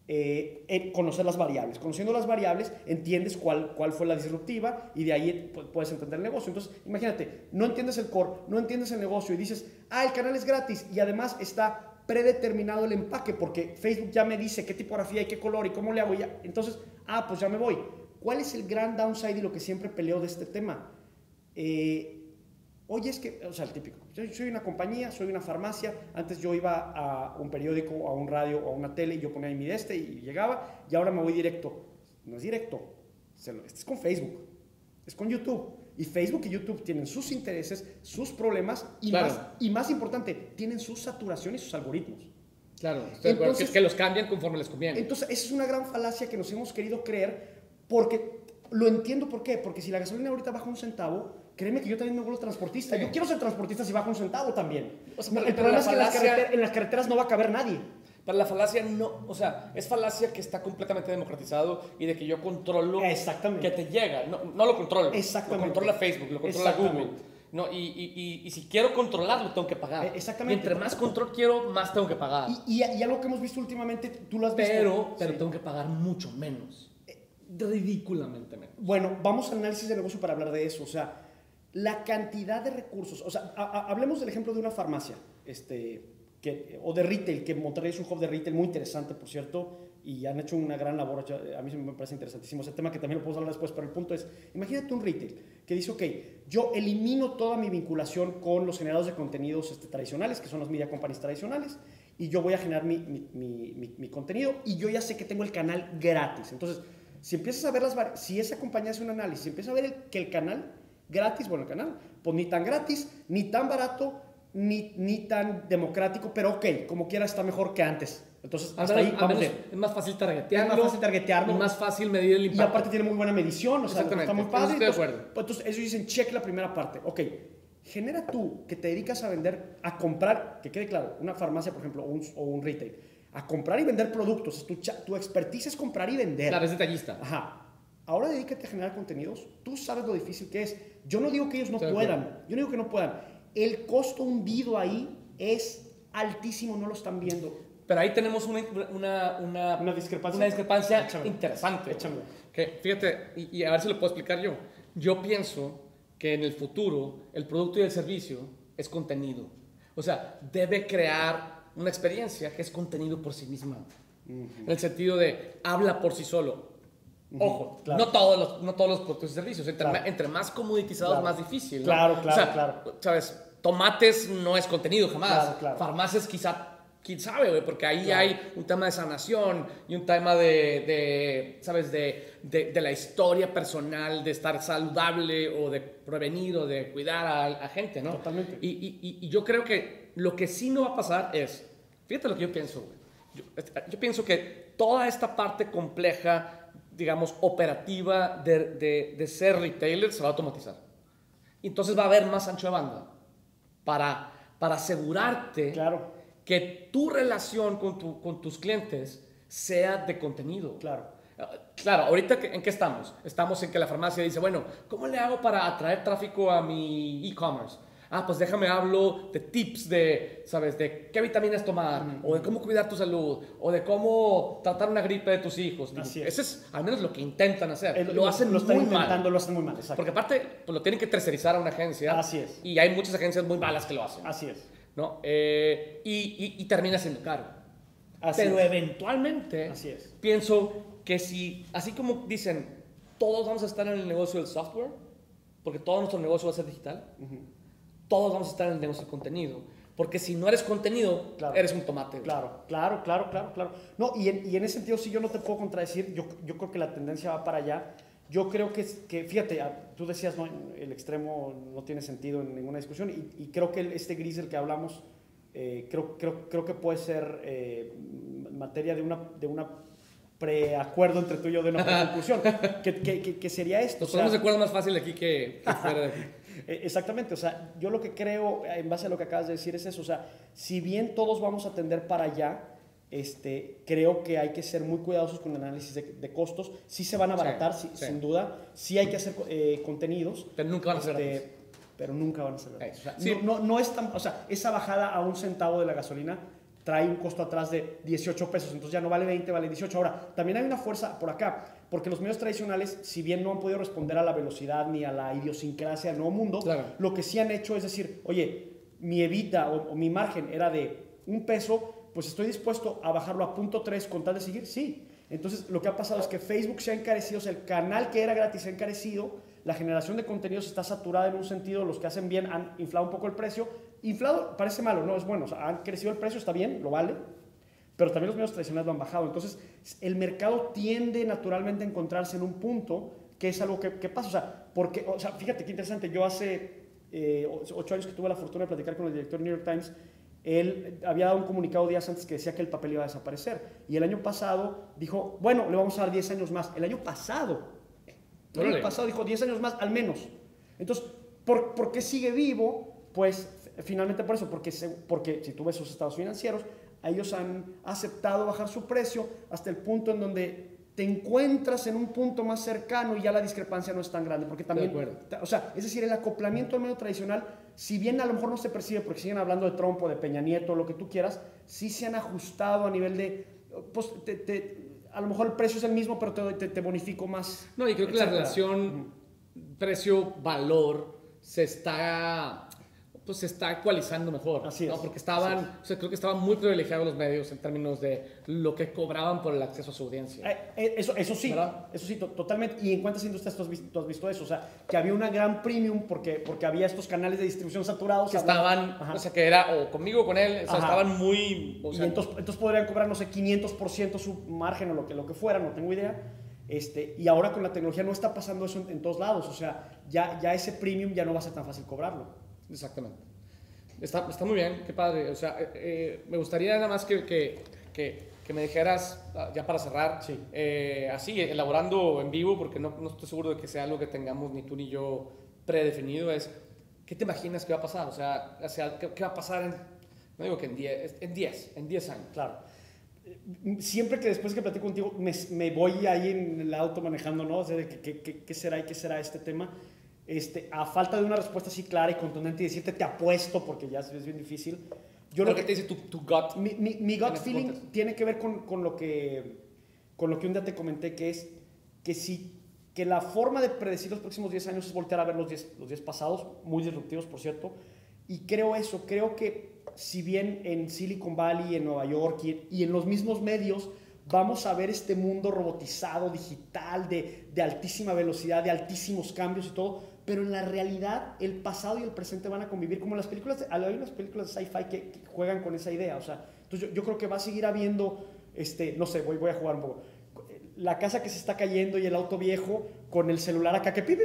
eh, conocer las variables. Conociendo las variables, entiendes cuál, cuál fue la disruptiva y de ahí pu- puedes entender el negocio. Entonces, imagínate, no entiendes el core, no entiendes el negocio y dices, ah, el canal es gratis y además está predeterminado el empaque porque Facebook ya me dice qué tipografía y qué color y cómo le hago ya. Entonces, ah, pues ya me voy. ¿Cuál es el gran downside y lo que siempre peleo de este tema? Eh, Oye, es que, o sea, el típico. Yo soy una compañía, soy una farmacia. Antes yo iba a un periódico, a un radio o a una tele y yo ponía ahí mi de este y llegaba y ahora me voy directo. No es directo. lo- Este es con Facebook. Es con YouTube. Y Facebook y YouTube tienen sus intereses, sus problemas y, Claro. más, y más importante, tienen su saturación y sus algoritmos. Claro, Entonces- que, que los cambian conforme les conviene. Entonces, esa es una gran falacia que nos hemos querido creer porque lo entiendo por qué. Porque si la gasolina ahorita baja un centavo, créeme que yo también me vuelvo transportista. Sí. Yo quiero ser transportista si baja un centavo también. O sea, pero- el pero problema es que en las, falacia- carreter- en las carreteras no va a caber nadie. Para la falacia no, o sea, es falacia que está completamente democratizado y de que yo controlo Exactamente. que te llega. No, no lo controlo. Exactamente. Lo controla Facebook, lo controla Google. No, y, y, y, y si quiero controlarlo, tengo que pagar. Eh, exactamente. Y entre más control quiero, más tengo que pagar. Y, algo que hemos visto últimamente, tú lo has visto. pero, pero Sí. tengo que pagar mucho menos. Ridículamente menos. Bueno, vamos al análisis de negocio para hablar de eso. O sea, la cantidad de recursos. O sea, ha- ha- hablemos del ejemplo de una farmacia. Este, que, o de retail, que Monterrey es un hub de retail muy interesante, por cierto, y han hecho una gran labor. A mí me parece interesantísimo ese tema que también lo podemos hablar después, pero el punto es, imagínate un retail que dice, ok, yo elimino toda mi vinculación con los generadores de contenidos este, tradicionales, que son las media companies tradicionales, y yo voy a generar mi, contenido y yo ya sé que tengo el canal gratis. Entonces, si empiezas a ver las si esa compañía hace un análisis, empieza a ver que el canal gratis, bueno, el canal, pues ni tan gratis, ni tan barato, ni, ni tan democrático, pero ok, como quiera está mejor que antes. Entonces, hasta ahí vamos Es más fácil targetearlo. Es más fácil targetearlo. Y más fácil medir el impacto. Y aparte tiene muy buena medición, o sea, está muy padre. Estoy de acuerdo. Pues, entonces, ellos dicen, check la primera parte. Ok, genera tú que te dedicas a vender, a comprar, que quede claro, una farmacia, por ejemplo, o un, retail, a comprar y vender productos. Tu, tu expertise es comprar y vender. Claro, es detallista. Ajá. Ahora dedícate a generar contenidos. Tú sabes lo difícil que es. Yo no digo que ellos no puedan. Yo no digo que no puedan. El costo hundido ahí es altísimo, no lo están viendo. Pero ahí tenemos una, una, una, discrepancia, una discrepancia interesante. Que, fíjate, y, a ver si lo puedo explicar yo. Yo pienso que en el futuro el producto y el servicio es contenido. O sea, debe crear una experiencia que es contenido por sí misma. En el sentido de habla por sí solo. Ojo, no, todos los, no todos los productos y servicios. Entre, más comoditizados, más difícil. Claro, claro, claro. ¿Sabes? Tomates no es contenido jamás. Farmacias quizá quién sabe, porque ahí hay un tema de sanación y un tema de, ¿sabes?, de, de, la historia personal, de estar saludable o de prevenir o de cuidar a, gente, ¿no? Totalmente. Y, y, y, yo creo que lo que sí no va a pasar es, fíjate lo que yo pienso, yo, yo, pienso que toda esta parte compleja, digamos, operativa de, de ser retailer se va a automatizar. Entonces va a haber más ancho de banda para, para asegurarte claro que tu relación con, tu, con tus clientes sea de contenido. Claro. Claro, ahorita en qué estamos? Estamos en que la farmacia dice, bueno, ¿cómo le hago para atraer tráfico a mi e-commerce? Ah, pues déjame hablo de tips de, ¿sabes? De qué vitaminas tomar, o de cómo cuidar tu salud, o de cómo tratar una gripe de tus hijos. Así es. Ese es al menos lo que intentan hacer. lo, hacen lo están muy intentando, mal. Lo hacen muy mal, exacto. Porque aparte, pues lo tienen que tercerizar a una agencia. Así es. Y hay muchas agencias muy malas que lo hacen. Así es. ¿no? Eh, y, y, termina siendo caro. Pero eventualmente, así es. pienso que si, así como dicen, todos vamos a estar en el negocio del software, porque todo nuestro negocio va a ser digital, todos vamos a estar en el negocio del contenido. Porque si no eres contenido, eres un tomate. Claro, claro, claro, claro, claro. No, y en, y en, ese sentido, si yo no te puedo contradecir, yo, yo creo que la tendencia va para allá. Yo creo que, que fíjate, tú decías, no, el extremo no tiene sentido en ninguna discusión y, creo que este gris del que hablamos, eh, creo, creo, creo que puede ser eh, materia de una, de una preacuerdo entre tú y yo de una <laughs> conclusión, que, que, que, sería esto. Nos ponemos de acuerdo más fácil aquí que, fuera de aquí. <laughs> Eh, exactamente, o sea, yo lo que creo, en base a lo que acabas de decir, es eso, o sea, si bien todos vamos a tender para allá, este, creo que hay que ser muy cuidadosos con el análisis de, costos. Sí se van a abaratar, sin duda. Sí hay que hacer eh, contenidos. Pero nunca van a ser este, Pero nunca van a ser no, no, es tan, o sea, esa bajada a un centavo de la gasolina trae un costo atrás de 18 pesos, entonces ya no vale 20, vale 18. Ahora, también hay una fuerza por acá, porque los medios tradicionales, si bien no han podido responder a la velocidad ni a la idiosincrasia del nuevo mundo, lo que sí han hecho es decir, oye, mi evita o mi margen era de un peso, pues estoy dispuesto a bajarlo a punto 3 con tal de seguir, sí. Entonces, lo que ha pasado es que Facebook se ha encarecido, o sea, el canal que era gratis se ha encarecido, la generación de contenidos está saturada en un sentido, los que hacen bien han inflado un poco el precio. Inflado parece malo, no es bueno, o sea, han crecido el precio, está bien, lo vale, pero también los medios tradicionales lo han bajado. Entonces, el mercado tiende naturalmente a encontrarse en un punto que es algo que, pasa, o sea, porque, o sea, fíjate qué interesante, yo hace eh, ocho años que tuve la fortuna de platicar con el director del New York Times, él había dado un comunicado días antes que decía que el papel iba a desaparecer. Y el año pasado dijo, bueno, le vamos a dar 10 años más. El año pasado, el año pasado dijo 10 años más al menos. Entonces, ¿por, ¿por, qué sigue vivo? Pues finalmente por eso, porque, porque si tú ves sus estados financieros, ellos han aceptado bajar su precio hasta el punto en donde te encuentras en un punto más cercano y ya la discrepancia no es tan grande, porque también, o sea, es decir, el acoplamiento al medio tradicional, si bien a lo mejor no se percibe porque siguen hablando de Trump o de Peña Nieto, lo que tú quieras, sí se han ajustado a nivel de, pues, a lo mejor el precio es el mismo, pero te, te, bonifico más. No, y creo que la relación precio-valor se está pues se está actualizando mejor. Así es. Porque estaban, o sea, creo que estaban muy privilegiados los medios en términos de lo que cobraban por el acceso a su audiencia. Eh, eh, eso, eso sí, ¿Verdad? eso sí, to- totalmente. ¿Y en cuántas industrias tú has, visto, tú has visto eso? O sea, que había una gran premium porque, porque había estos canales de distribución saturados. que estaban, Ajá. o sea, que era o conmigo o con él, o sea, Ajá. estaban muy, o y sea, entonces, entonces podrían cobrar, no sé, 500% su margen o lo que, lo que fuera, no tengo idea. Este, y ahora con la tecnología no está pasando eso en, en todos lados. O sea, ya, ya ese premium ya no va a ser tan fácil cobrarlo. Exactamente. Está, está muy bien, qué padre. O sea, eh, eh, me gustaría nada más que, que, que, que me dijeras, ah, ya para cerrar, Sí. eh, así, elaborando en vivo, porque no, no estoy seguro de que sea algo que tengamos ni tú ni yo predefinido, es, ¿qué te imaginas que va a pasar? O sea, sea, ¿qué, qué va a pasar en, no digo que en 10, en 10, en 10 años? Claro. Siempre que después que platico contigo me, me voy ahí en el auto manejando, ¿no? O sea, que- que- ¿qué será y qué será este tema? Este, a falta de una respuesta así clara y contundente y decirte te apuesto porque ya es bien difícil. Yo lo que que te dice tu, tu gut. mi, mi, mi gut este feeling tiene que ver con, con lo que con lo que un día te comenté que es que si que la forma de predecir los próximos 10 años es voltear a ver los 10 los 10 pasados, muy disruptivos por cierto, y creo eso, creo que si bien en Silicon Valley, en Nueva York y, y en los mismos medios vamos a ver este mundo robotizado, digital, de, de altísima velocidad, de altísimos cambios y todo, pero en la realidad el pasado y el presente van a convivir como las películas, de- hay unas películas de sci-fi que, juegan con esa idea, o sea, entonces yo, yo creo que va a seguir habiendo, este, no sé, voy, voy a jugar un poco, la casa que se está cayendo y el auto viejo con el celular acá que pi,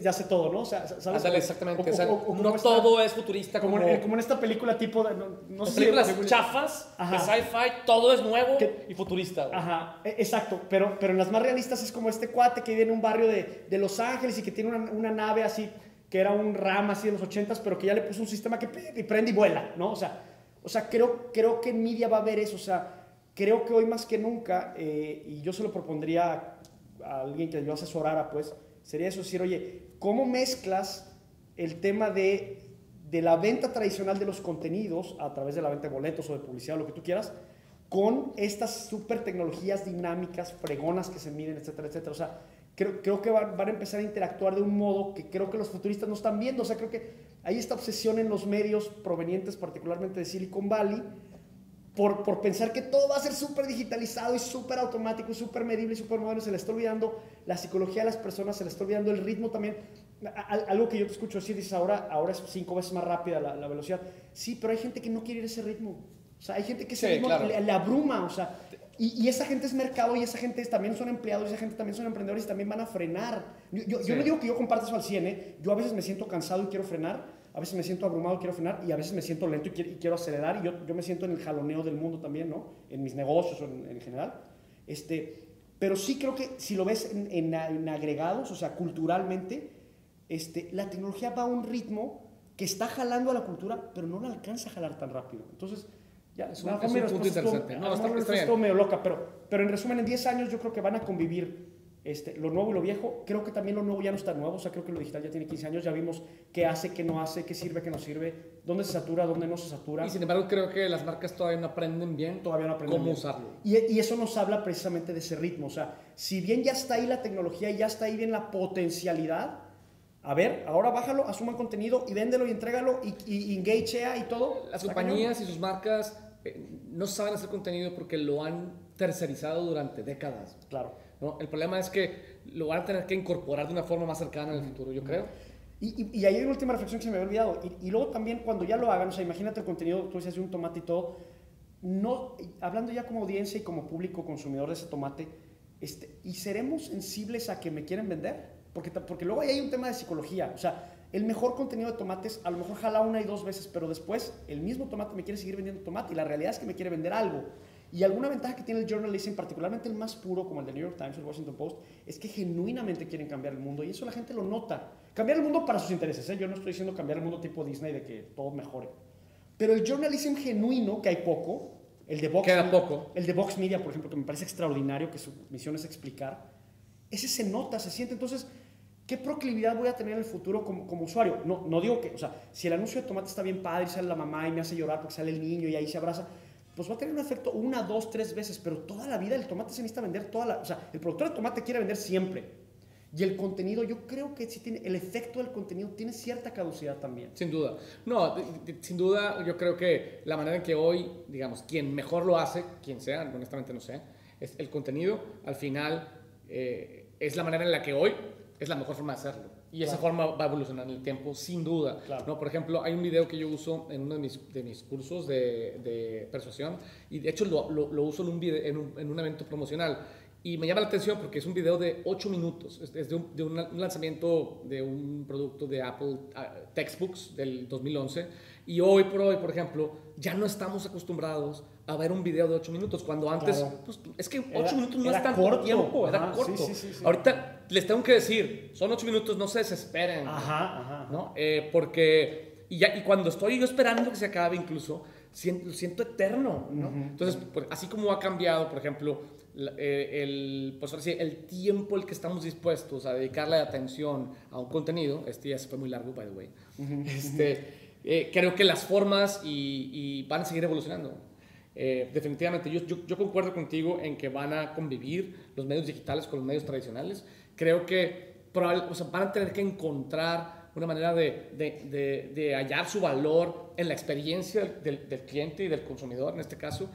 ya hace todo, ¿no? O sea, ¿sabes? Ándale, exactamente. O- o sea, o- o como no esta- todo es futurista como, como, en, como en esta película tipo de, no, sé si- películas chafas Ajá. de sci-fi, todo es nuevo Que- y futurista. güey. Ajá, e- exacto, pero, pero en las más realistas es como este cuate que vive en un barrio de, de Los Ángeles y que tiene una, una nave así, que era un RAM así de los 80s, pero que ya le puso un sistema que y prende y vuela, ¿no? O sea, o sea creo, creo que en media va a haber eso, o sea, creo que hoy más que nunca, eh, y yo se lo propondría a, alguien que yo asesorara, pues, sería eso, decir, oye, ¿cómo mezclas el tema de, de la venta tradicional de los contenidos a través de la venta de boletos o de publicidad lo que tú quieras, con estas super tecnologías dinámicas, fregonas que se miden, etcétera, etcétera. O sea, creo, creo que van, van a empezar a interactuar de un modo que creo que los futuristas no están viendo. O sea, creo que hay esta obsesión en los medios provenientes particularmente de Silicon Valley por, por pensar que todo va a ser súper digitalizado y súper automático y súper medible y súper moderno. Se le está olvidando la psicología de las personas, se le está olvidando el ritmo también. Algo que yo te escucho decir, dices, ahora, ahora es cinco veces más rápida la, la velocidad. Sí, pero hay gente que no quiere ir a ese ritmo. O sea, hay gente que ese Sí, ritmo claro. le, le abruma, o sea, y, y esa gente es mercado y esa gente también son empleados y esa gente también son emprendedores y también van a frenar. Yo, yo, yo Sí. no digo que yo comparta eso al 100, ¿eh? yo a veces me siento cansado y quiero frenar, a veces me siento abrumado quiero frenar y a veces me siento lento y quiero, y quiero acelerar y yo, yo me siento en el jaloneo del mundo también, ¿no? En mis negocios o en, en general. Este, pero sí creo que si lo ves en, en- en agregados, o sea, culturalmente, este, la tecnología va a un ritmo que está jalando a la cultura, pero no la alcanza a jalar tan rápido. Entonces, ya, Es un- es un punto interesante. No, está- está estuvo medio loca, pero, pero en resumen, en 10 años yo creo que van a convivir este, lo nuevo y lo viejo. Creo que también lo nuevo ya no está nuevo, o sea, creo que lo digital ya tiene 15 años, ya vimos qué hace, qué no hace, qué sirve, qué no sirve, dónde se satura, dónde no se satura. Y sin embargo, creo que las marcas todavía no aprenden bien Todavía no aprenden cómo bien. usarlo. Y, y eso nos habla precisamente de ese ritmo. O sea, si bien ya está ahí la tecnología y ya está ahí bien la potencialidad, a ver, ahora bájalo, asuma el contenido y véndelo y entrégalo y, y engagea y todo. Las compañías y sus marcas eh, no saben hacer contenido porque lo han tercerizado durante décadas. Claro. ¿No? El problema es que lo van a tener que incorporar de una forma más cercana en el futuro, yo creo. Y, y- y ahí hay una última reflexión que se me había olvidado. Y, y luego también cuando ya lo hagan, o sea, imagínate el contenido, tú decías de un tomate y todo, no, hablando ya como audiencia y como público consumidor de ese tomate, este, ¿y seremos sensibles a que me quieren vender? Porque, porque luego ahí hay un tema de psicología. O sea, el mejor contenido de tomates a lo mejor jala una y dos veces, pero después el mismo tomate me quiere seguir vendiendo tomate y la realidad es que me quiere vender algo. Y alguna ventaja que tiene el journalism, particularmente el más puro como el de New York Times o el Washington Post, es que genuinamente quieren cambiar el mundo y eso la gente lo nota. Cambiar el mundo para sus intereses, ¿eh? yo no estoy diciendo cambiar el mundo tipo Disney de que todo mejore. Pero el journalism genuino, que hay poco, el de Vox, Queda poco. el de Vox Media, por ejemplo, que me parece extraordinario, que su misión es explicar, ese se nota, se siente. Entonces, ¿qué proclividad voy a tener en el futuro como, como usuario? No, no digo que, o sea, si el anuncio de tomate está bien padre y sale la mamá y me hace llorar porque sale el niño y ahí se abraza, pues va a tener un efecto una, dos, tres veces, pero toda la vida el tomate se necesita vender toda la... O sea, el productor de tomate quiere vender siempre. Y el contenido, yo creo que sí tiene, el efecto del contenido tiene cierta caducidad también. Sin duda. No, sin duda yo creo que la manera en que hoy, digamos, quien mejor lo hace, quien sea, honestamente no sé, es el contenido, al final eh, es la manera en la que hoy es la mejor forma de hacerlo. Y esa forma va a evolucionar en el tiempo, sin duda. ¿no? Por ejemplo, hay un video que yo uso en uno de mis, de mis cursos de, de, persuasión y de hecho lo, lo, uso en un, video, en, un, en un evento promocional y me llama la atención porque es un video de 8 minutos. Es, de, un, de un, lanzamiento de un producto de Apple uh, Textbooks del 2011. Y hoy por hoy, por ejemplo, ya no estamos acostumbrados a ver un video de 8 minutos. Cuando antes, pues, es que 8 minutos no es tanto corto. tiempo, era corto. Sí, sí, sí, Ahorita les tengo que decir, son 8 minutos, no se desesperen. Ajá, ajá. ¿no? Eh, porque, y, ya, y cuando estoy yo esperando que se acabe incluso, siento, siento eterno. ¿no? Entonces, pues, así como ha cambiado, por ejemplo, eh, el, pues sí, el tiempo el que estamos dispuestos a dedicarle atención a un contenido, este ya se fue muy largo, by the way, este, eh, creo que las formas y, van a seguir evolucionando. Eh, definitivamente, yo, yo, concuerdo contigo en que van a convivir los medios digitales con los medios tradicionales. Creo que o sea, van a tener que encontrar una manera de, de, de, hallar su valor en la experiencia del, del cliente y del consumidor, en este caso,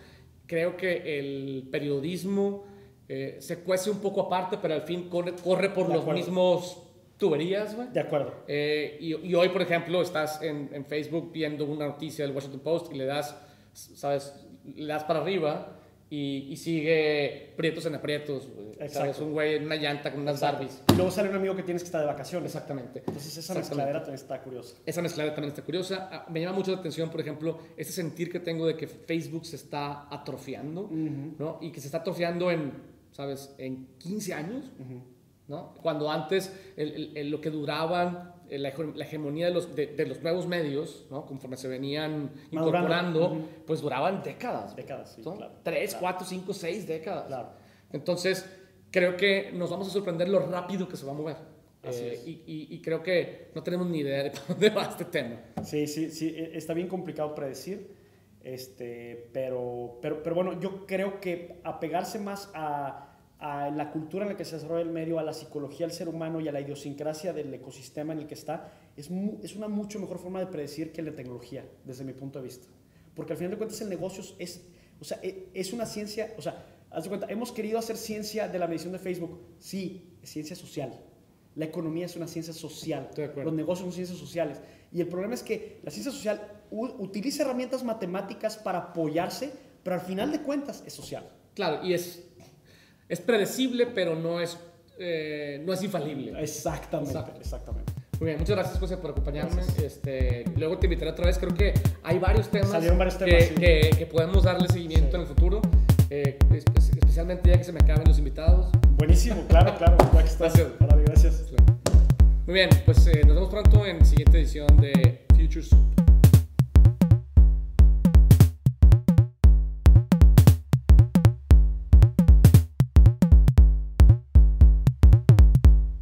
creo que el periodismo eh, se cuece un poco aparte, pero al fin corre, corre por los mismos tuberías, güey. De acuerdo. Eh, y, y, hoy, por ejemplo, estás en, en, Facebook viendo una noticia del Washington Post y le das, ¿sabes? Le das para arriba y, y sigue prietos en aprietos. Es un güey en una llanta con unas Barbies. Y luego sale un amigo que tienes que estar de vacaciones. Exactamente. Entonces esa mezcladera también está curiosa. Esa mezcladera también está curiosa. Ah, me llama mucho la atención, por ejemplo, este sentir que tengo de que Facebook se está atrofiando, ¿no? Y que se está atrofiando en, ¿sabes? En 15 años, ¿no? Cuando antes lo que duraban eh, la, hegemonía de los, de, los nuevos medios, ¿no? conforme se venían incorporando, pues duraban décadas. Décadas, sí, claro. Tres, cuatro, cinco, seis décadas. Claro. Entonces, creo que nos vamos a sorprender lo rápido que se va a mover. Eh, y, y, creo que no tenemos ni idea de <laughs> dónde va este tema. Sí, sí, sí, e, está bien complicado predecir, este, pero, pero, pero bueno, yo creo que apegarse más a, a la cultura en la que se desarrolla el medio, a la psicología del ser humano y a la idiosincrasia del ecosistema en el que está, es, es una mucho mejor forma de predecir que la tecnología, desde mi punto de vista. Porque al final de cuentas el negocio es, o sea, e, es una ciencia, o sea, haz de cuenta, hemos querido hacer ciencia de la medición de Facebook, sí, es ciencia social. La economía es una ciencia social, los negocios son ciencias sociales. Y el problema es que la ciencia social utiliza herramientas matemáticas para apoyarse, pero al final de cuentas es social. Claro, y es es predecible, pero no es, eh, no es infalible. Exactamente, exactamente. Muy bien, muchas gracias José por acompañarme. Este, luego te invitaré otra vez. Creo que hay varios temas, varios temas que, que, podemos darle seguimiento en el futuro, eh, especialmente ya que se me acaben los invitados. Buenísimo, claro, claro. Gracias. gracias. Muy bien, pues eh, nos vemos pronto en la siguiente edición de Futures